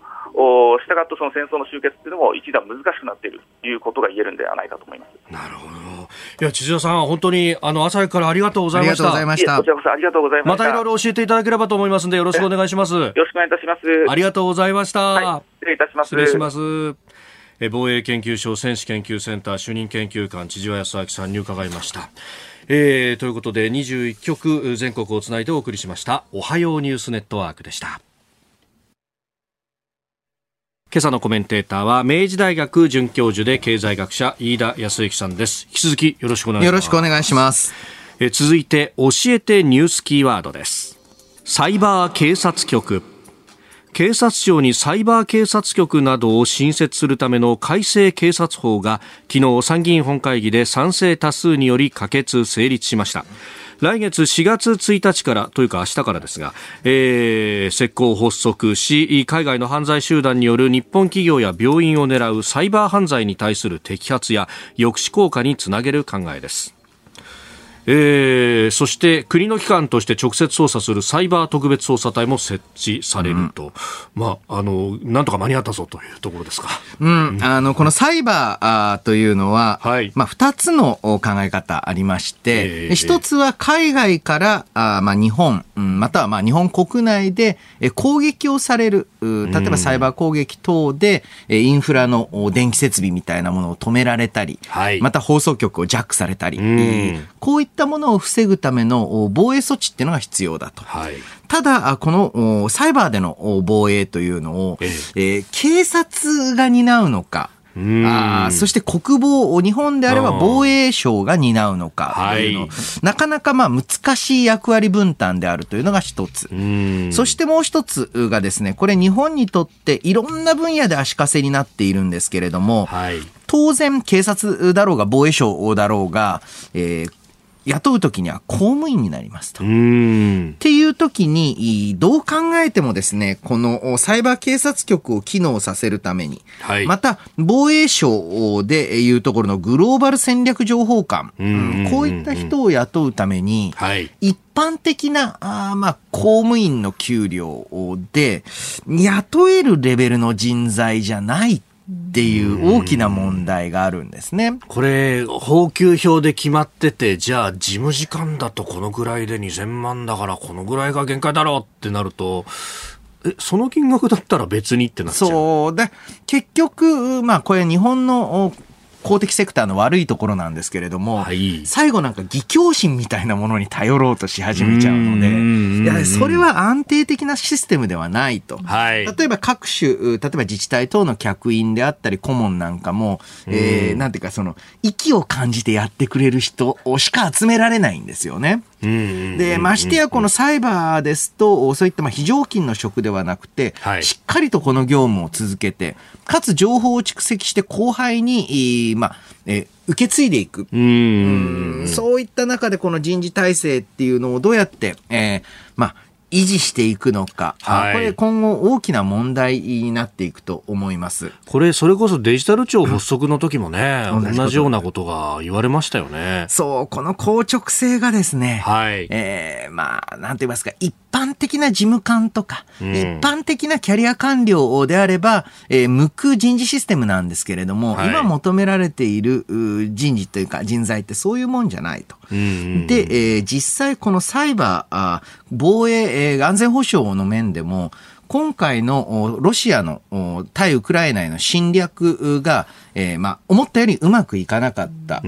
したがってその戦争の終結というのも一段難しくなっているということが言えるんではないかと思います。なるほどいや、千々さん、本当に、あの、朝からありがとうございました。ありがとうございました。こちらこそありがとうございました。またいろいろ教えていただければと思いますので、よろしくお願いします。よろしくお願いいたします。ありがとうございました。はい、失礼いたします。失礼します。え防衛研究所戦士研究センター主任研究官千々康明さんに伺いました。えー、ということで21曲全国をつないでお送りしましたおはようニュースネットワークでした今朝のコメンテーターは明治大学准教授で経済学者飯田康之さんです引き続きよろしくお願いしますよろしくお願いしますえ続いて教えてニュースキーワードですサイバー警察局警察庁にサイバー警察局などを新設するための改正警察法が昨日参議院本会議で賛成多数により可決成立しました。来月4月1日からというか明日からですが、えー、石膏発足し海外の犯罪集団による日本企業や病院を狙うサイバー犯罪に対する摘発や抑止効果につなげる考えです。えー、そして国の機関として直接捜査するサイバー特別捜査隊も設置されると、うん、まあ、あのなんとか間に合ったぞというところですか、うん、あのこのサイバーというのは、はい、まあ、2つの考え方ありまして、えー、1つは海外からあ、まあ、日本、またはまあ日本国内で攻撃をされる、例えばサイバー攻撃等でインフラの電気設備みたいなものを止められたり、はい、また放送局をジャックされたり、こういったったものを防ぐための防衛措置っていうのが必要だと。はい、ただ、このサイバーでの防衛というのを、ええ。ー、警察が担うのか、あそして国防、日本であれば防衛省が担うのかというの、はい、なかなかまあ難しい役割分担であるというのが一つ。そしてもう一つがですね、これ日本にとっていろんな分野で足かせになっているんですけれども、はい、当然警察だろうが防衛省だろうが、えー、雇う時には公務員になりますと。っていう時に、どう考えてもですね、このサイバー警察局を機能させるために、はい、また防衛省でいうところのグローバル戦略情報官、こういった人を雇うために、はい、一般的な、あまあ、公務員の給料で、雇えるレベルの人材じゃないっていう大きな問題があるんですね。これ、法給表で決まってて、じゃあ事務時間だとこのぐらいで2000万だからこのぐらいが限界だろうってなると、え、その金額だったら別にってなっちゃう。そう。で、結局、まあこれ日本の公的セクターの悪いところなんですけれども、はい、最後なんか義教心みたいなものに頼ろうとし始めちゃうので、いやそれは安定的なシステムではないと。はい、例えば各種、例えば自治体等の客員であったり顧問なんかも、えー、なんていうかその、息を感じてやってくれる人をしか集められないんですよね。で、ましてやこのサイバーですと、そういったまあ非常勤の職ではなくて、はい、しっかりとこの業務を続けて、かつ情報を蓄積して後輩に、まあ、え受け継いでいく。うん。そういった中でこの人事体制っていうのをどうやって、えー、まあ、維持していくのか、はい、これ今後大きな問題になっていくと思います。これそれこそデジタル庁発足の時もね、うん、同じようなことが言われましたよね。そうこの硬直性がですね、はい。えー、まあなんて言いますか一般的な事務官とか、うん、一般的なキャリア官僚であれば、えー、向く人事システムなんですけれども、はい、今求められている人事というか人材ってそういうもんじゃないと。で、えー、実際このサイバー、あ防衛、えー、安全保障の面でも、今回のロシアの対ウクライナへの侵略が、えー、まあ、思ったよりうまくいかなかった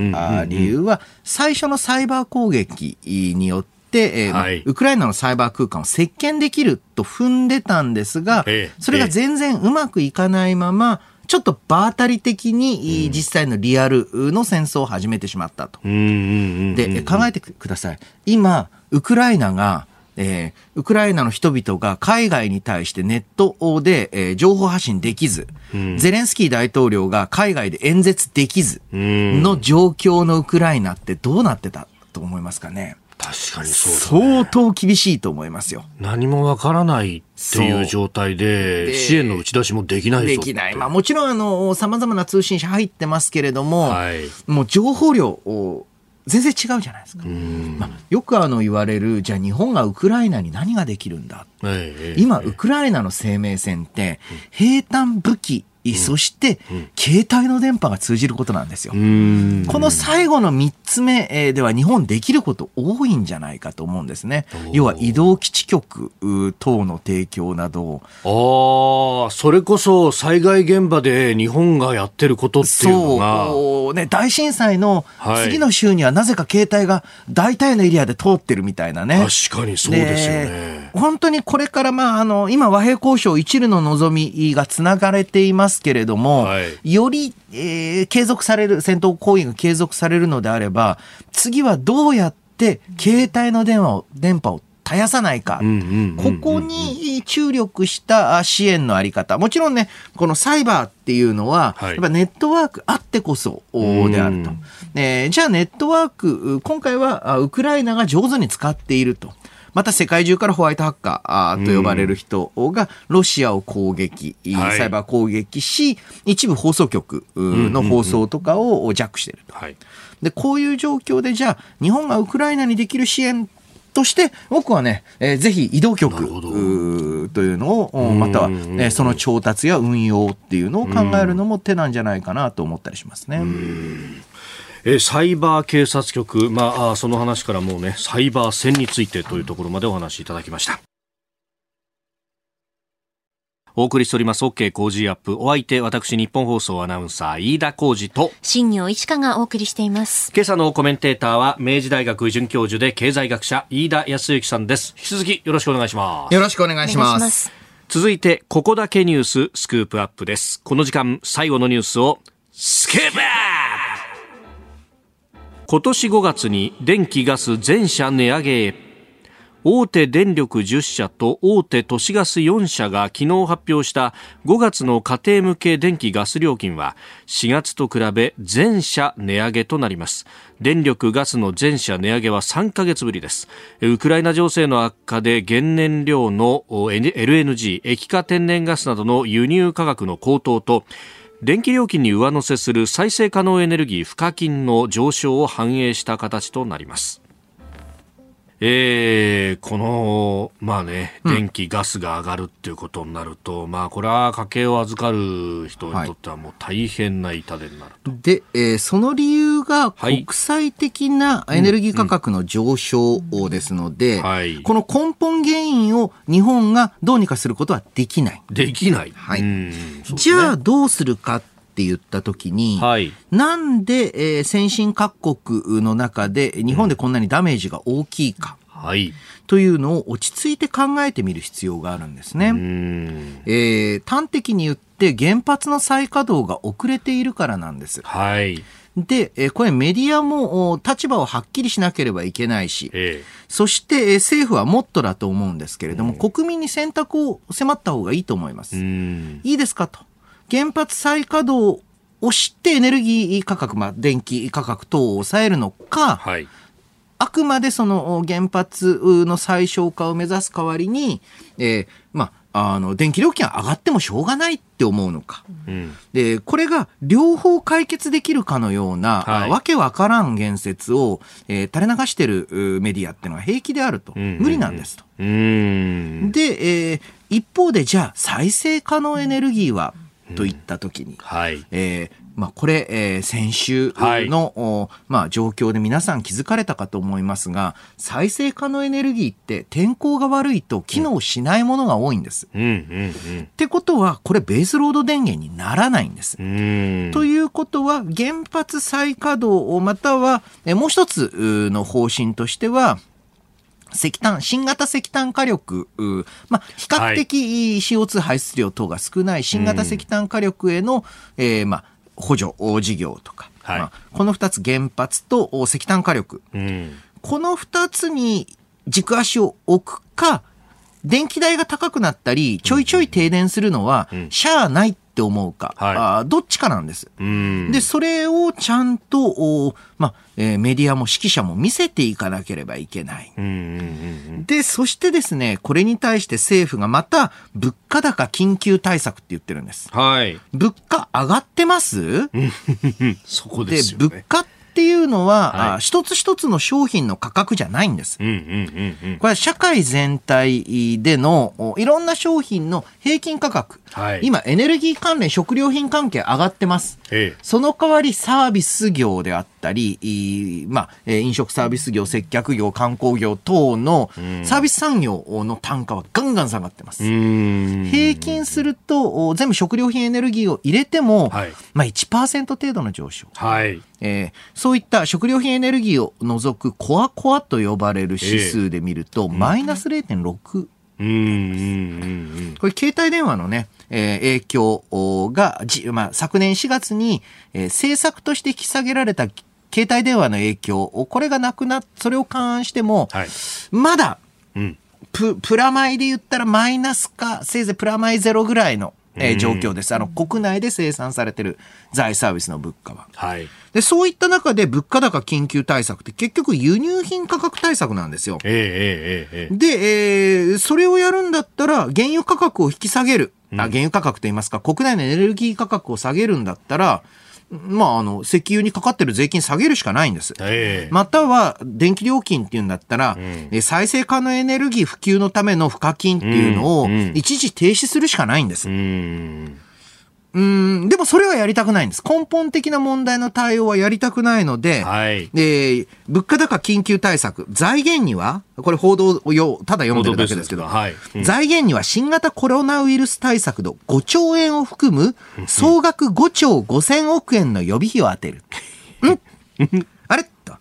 理由は、最初のサイバー攻撃によって、えーはい、ウクライナのサイバー空間を席巻できると踏んでたんですが、それが全然うまくいかないまま、ちょっと場当たり的に実際のリアルの戦争を始めてしまったと。で、考えてください。今、ウクライナが、えー、ウクライナの人々が海外に対してネットで、えー、情報発信できず、うん、ゼレンスキー大統領が海外で演説できずの状況のウクライナってどうなってたと思いますかね。確かにそう、ね、相当厳しいと思いますよ。何もわからないっていう状態で、支援の打ち出しもできないできない。まあもちろん、あの、様々な通信社入ってますけれども、はい、もう情報量を全然違うじゃないですか。まあ、よくあの言われる、じゃあ日本がウクライナに何ができるんだ。ええ、今、ウクライナの生命線って、兵隊武器そして、携帯の電波が通じることなんですよ。この最後の3つ目では日本できること多いんじゃないかと思うんですね。要は移動基地局等の提供など。ああ、それこそ災害現場で日本がやってることっていうのが。そうね、大震災の次の週にはなぜか携帯が大体のエリアで通ってるみたいなね。確かにそうですよね。本当にこれからまあ、あの、今和平交渉一縷の望みがつながれていますますけれども、はい、より、えー、継続される、戦闘行為が継続されるのであれば、次はどうやって携帯の電話を、電波を絶やさないか、ここに注力した支援のあり方、もちろんね、このサイバーっていうのは、やっぱネットワークあってこそであると。えー、じゃあネットワーク、今回はウクライナが上手に使っていると。また世界中からホワイトハッカーと呼ばれる人がロシアを攻撃、サイバー攻撃し、一部放送局の放送とかを弱していると。で、こういう状況でじゃあ日本がウクライナにできる支援として、僕はね、えー、ぜひ移動局というのを、または、えー、その調達や運用っていうのを考えるのも手なんじゃないかなと思ったりしますね。えサイバー警察局、まあ、その話からもうね、サイバー戦についてというところまでお話しいただきました。お送りしております OK 工事アップ。お相手、私、日本放送アナウンサー、飯田浩二と、新業一華がお送りしています。今朝のコメンテーターは、明治大学准教授で経済学者、飯田康之さんです。引き続きよろしくお願いします。よろしくお願いします。続いて、ここだけニューススクープアップです。この時間、最後のニュースを、スクープアップ今年5月に電気ガス全社値上げへ。大手電力10社と大手都市ガス4社が昨日発表した5月の家庭向け電気ガス料金は4月と比べ全社値上げとなります。電力ガスの全社値上げは3ヶ月ぶりです。ウクライナ情勢の悪化で原燃料の LNG 液化天然ガスなどの輸入価格の高騰と電気料金に上乗せする再生可能エネルギー賦課金の上昇を反映した形となります。えー、この、まあね、電気、ガスが上がるっていうことになると、まあ、これは家計を預かる人にとってはもう大変な痛手になると。はい、で、えー、その理由が国際的なエネルギー価格の上昇ですので、はい、この根本原因を日本がどうにかすることはできない。できない。はい。ね、じゃあ、どうするかって言った時に、はい、なんで、えー、先進各国の中で日本でこんなにダメージが大きいか。はい、というのを落ち着いて考えてみる必要があるんですね。えー、端的に言って原発の再稼働が遅れているからなんです。はい、で、えこれメディアも立場をはっきりしなければいけないし、えー、そして政府はもっとだと思うんですけれども、国民に選択を迫った方がいいと思います。いいですかと。原発再稼働をしてエネルギー価格、まあ、電気価格等を抑えるのか、はい、あくまでその原発の最小化を目指す代わりに、えー、まあ、あの、電気料金が上がってもしょうがないって思うのか。うん、で、これが両方解決できるかのような、はい、わけわからん言説を、えー、垂れ流してるメディアっていうのは平気であると。うんうんうん、無理なんですと。で、えー、一方でじゃあ再生可能エネルギーは、といったときに、はい、えー、まあ、これ、えー、先週の、はい、まあ、状況で皆さん気づかれたかと思いますが、再生可能エネルギーって天候が悪いと機能しないものが多いんです。うんうんうん、ってことは、これベースロード電源にならないんです。ということは、原発再稼働または、えもう一つの方針としては、石炭、新型石炭火力、まあ、比較的 CO2 排出量等が少ない新型石炭火力への、えー、まあ、補助事業とか、はい、まあ、この2つ原発と石炭火力、うん、この2つに軸足を置くか、電気代が高くなったり、ちょいちょい停電するのは、しゃあないっって思うか、はい、あどっちかなんです。で、それをちゃんと、まあ、えー、メディアも指揮者も見せていかなければいけない。で、そしてですね、これに対して政府がまた物価高緊急対策って言ってるんです。はい。物価上がってます？(laughs) そこですよ、ね、で、物価っていうのは、はい、一つ一つの商品の価格じゃないんです。これは社会全体でのいろんな商品の平均価格、はい、今エネルギー関連食料品関係上がってます。その代わりサービス業であったり、まあ、飲食サービス業、接客業、観光業等のサービス産業の単価はガンガン下がってます。平均すると全部食料品エネルギーを入れても、はい、まあ1%程度の上昇。はいえー、そういった食料品エネルギーを除くコアコアと呼ばれる指数で見ると、えー、マイナス0.6。うん、これ携帯電話のね、えー、影響がじ、まあ、昨年4月に、えー、政策として引き下げられた携帯電話の影響、これがなくなっ、それを勘案しても、はい、まだ、うん、ププラマイで言ったらマイナスか、せいぜいプラマイゼロぐらいのえー、状況です。あの、国内で生産されてる財サービスの物価は。はい。で、そういった中で物価高緊急対策って結局輸入品価格対策なんですよ。えー、えー、えー、で、えー、それをやるんだったら原油価格を引き下げる。あ原油価格といいますか、国内のエネルギー価格を下げるんだったら、まあ、あの、石油にかかってる税金下げるしかないんです。えー、または、電気料金っていうんだったら、うん、再生可能エネルギー普及のための賦課金っていうのを、一時停止するしかないんです。うんうん、でもそれはやりたくないんです。根本的な問題の対応はやりたくないので、はい、で物価高緊急対策、財源には、これ報道をただ読んでるだけですけど、はいうん、財源には新型コロナウイルス対策の5兆円を含む総額5兆5000億円の予備費を充てる。んあれ？と。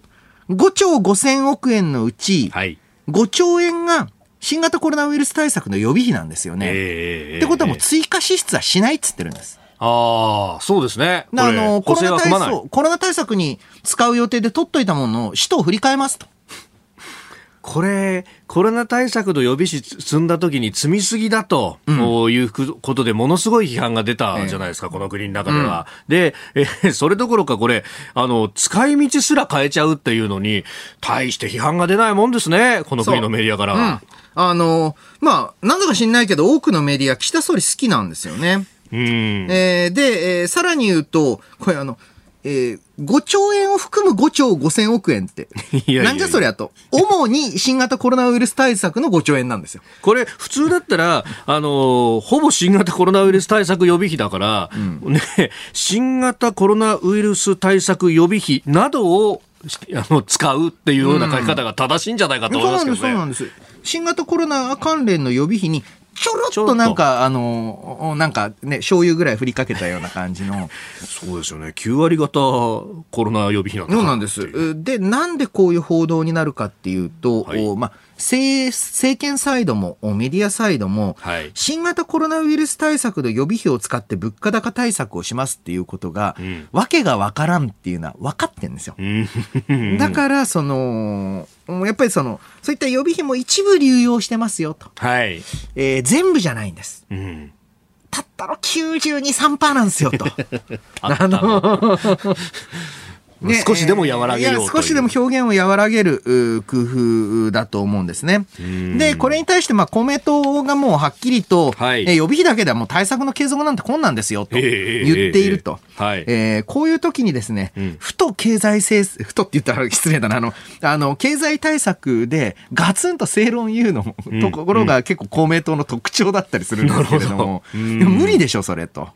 5兆5000億円のうち、はい、5兆円が新型コロナウイルス対策の予備費なんですよね。えー、ってことはもう追加支出はしないっつってるんです。ああ、そうですね。あの、コロナ対策、コロナ対策に使う予定で取っといたものを使途を振り替えますと。(laughs) これ、コロナ対策の予備費積んだ時に積みすぎだと、いうことで、ものすごい批判が出たじゃないですか、えこの国の中では。うん、で、(laughs) えそれどころかこれ、あの、使い道すら変えちゃうっていうのに、大して批判が出ないもんですね、この国のメディアからは。うん、あの、まあ、なんだか知んないけど、多くのメディア、岸田総理好きなんですよね。えー、で、えー、さらに言うと、これあの、えー、5兆円を含む5兆5000億円って。(laughs) いやなんじゃそりゃと。主に新型コロナウイルス対策の5兆円なんですよ。これ、普通だったら、あのー、ほぼ新型コロナウイルス対策予備費だから、うん、ね、新型コロナウイルス対策予備費などをあの使うっていうような書き方が正しいんじゃないかと思いますけどね。そうなんです。新型コロナ関連の予備費にちょろっとなんか、あの、なんかね、醤油ぐらい振りかけたような感じの。(laughs) そうですよね。9割方コロナ予備費なんそうなんです。で、なんでこういう報道になるかっていうと、はい、まあ、政政権サイドもメディアサイドも、はい、新型コロナウイルス対策の予備費を使って物価高対策をしますっていうことが、うん、わけがわからんっていうのは分かってんですよ。(laughs) (laughs) だから、その、やっぱりその、そういった予備費も一部流用してますよと。はい。えー、全部じゃないんです。うんたったの92、3%なんですよと。(laughs) あのね、少しでも和らげよう少しでも表現を和らげる工夫だと思うんですね。で、これに対して、まあ、公明党がもうはっきりと、はい、え予備費だけではもう対策の継続なんて困難ですよと言っていると。はい、えー、こういう時にですね、うん、ふと経済政、ふとって言ったら失礼だな、あの、あの、経済対策でガツンと正論言うの、うん、ところが結構公明党の特徴だったりするんですけれども、ど。無理でしょ、それと。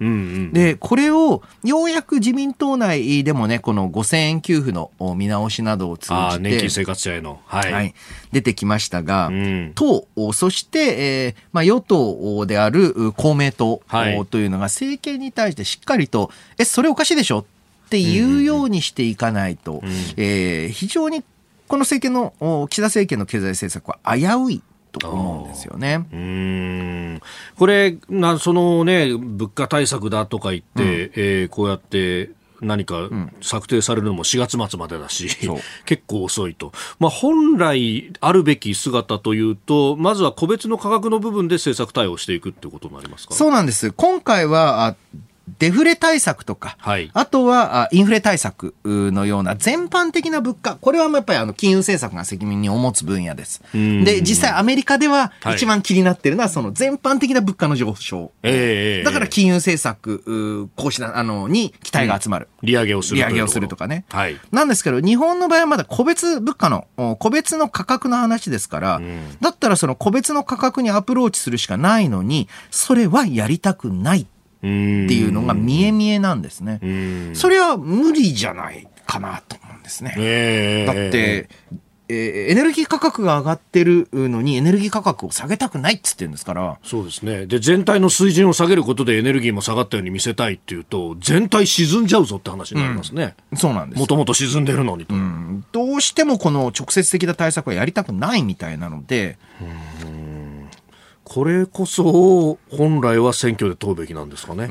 で、これをようやく自民党内でもね、この5000円給付の見直しなどを通じて、年金生活者への、はい、はい、出てきましたが、うん、党、そして、えーまあ、与党である公明党というのが政権に対してしっかりと、え、それおかしいでしょ？っていうようにしていかないと、うん、えー、非常にこの政権の、岸田政権の経済政策は危ういと思うんですよね。うん。これな、そのね、物価対策だとか言って、うん、えー、こうやって何か策定されるのも4月末までだし、(laughs) 結構遅いと。まあ、本来あるべき姿というと、まずは個別の価格の部分で政策対応していくってことになりますか？そうなんです。今回は、デフレ対策とか、はい、あとはインフレ対策のような全般的な物価、これはやっぱりあの金融政策が責任を持つ分野です。で、実際アメリカでは一番気になっているのはその全般的な物価の上昇。はい、だから金融政策、こうしな、あの、に期待が集まる。うん、利上げをする。利上げをするとかね。はい。なんですけど、日本の場合はまだ個別物価の、個別の価格の話ですから、うん、だったらその個別の価格にアプローチするしかないのに、それはやりたくない。っていうのが見え見えなんですね。それは無理じゃないかなと思うんですね。だって、えー、エネルギー価格が上がってるのにエネルギー価格を下げたくないっつってるんですから。そうですね。で、全体の水準を下げることでエネルギーも下がったように見せたいっていうと、全体沈んじゃうぞって話になりますね。うん、そうなんです。もともと沈んでるのにと、うん。どうしてもこの直接的な対策はやりたくないみたいなので、これこそ本来は選挙で問うべきなんですかね。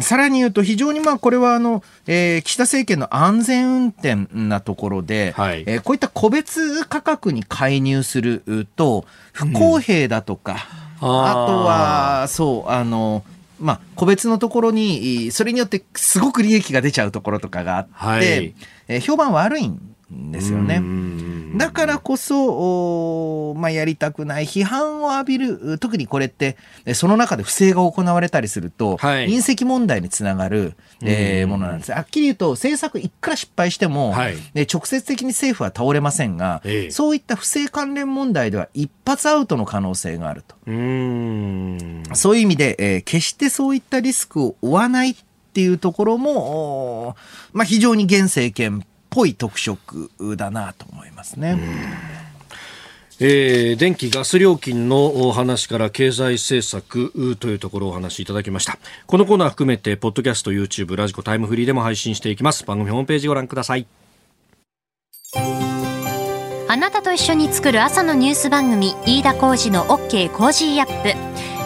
さらに言うと、非常にまあこれはあの、えー、岸田政権の安全運転なところで、はい、えー、こういった個別価格に介入すると、不公平だとか、うん、あとは、そう、あの、まあ、個別のところに、それによってすごく利益が出ちゃうところとかがあって、はい、えー、評判悪いんですよね。だからこそ、まあ、やりたくない批判を浴びる、特にこれって、その中で不正が行われたりすると、はい、隕石問題につながる、えー、ものなんです。はっきり言うと、政策いくら失敗しても、はい、直接的に政府は倒れませんが、ええ、そういった不正関連問題では一発アウトの可能性があると。うそういう意味で、えー、決してそういったリスクを負わないっていうところも、まあ、非常に現政権ぽい特色だなと思いますね。えー、電気・ガス料金の話から経済政策というところをお話しいただきました。このコーナー含めて、ポッドキャスト、YouTube、 radiko、タイムフリーでも配信していきます。番組ホームページご覧ください。あなたと一緒に作る朝のニュース番組、飯田浩二の OK コージーアップ。